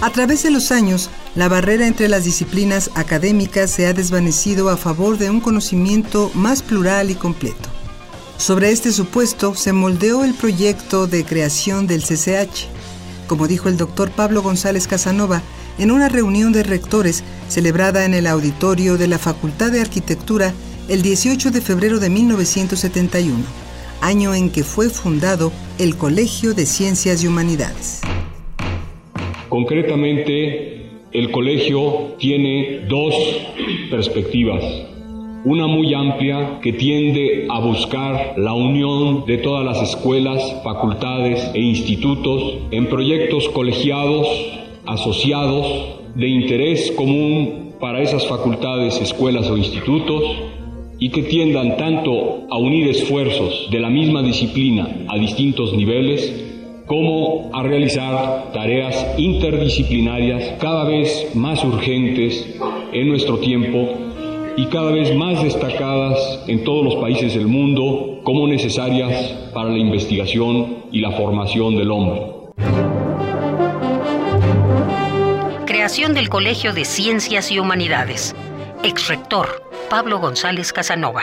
A través de los años, la barrera entre las disciplinas académicas se ha desvanecido a favor de un conocimiento más plural y completo. Sobre este supuesto se moldeó el proyecto de creación del CCH. Como dijo el doctor Pablo González Casanova en una reunión de rectores celebrada en el auditorio de la Facultad de Arquitectura el 18 de febrero de 1971, año en que fue fundado el Colegio de Ciencias y Humanidades. Concretamente, el colegio tiene dos perspectivas. Una muy amplia que tiende a buscar la unión de todas las escuelas, facultades e institutos en proyectos colegiados, asociados, de interés común para esas facultades, escuelas o institutos y que tiendan tanto a unir esfuerzos de la misma disciplina a distintos niveles como a realizar tareas interdisciplinarias cada vez más urgentes en nuestro tiempo y cada vez más destacadas en todos los países del mundo como necesarias para la investigación y la formación del hombre. Creación del Colegio de Ciencias y Humanidades. Ex-rector Pablo González Casanova.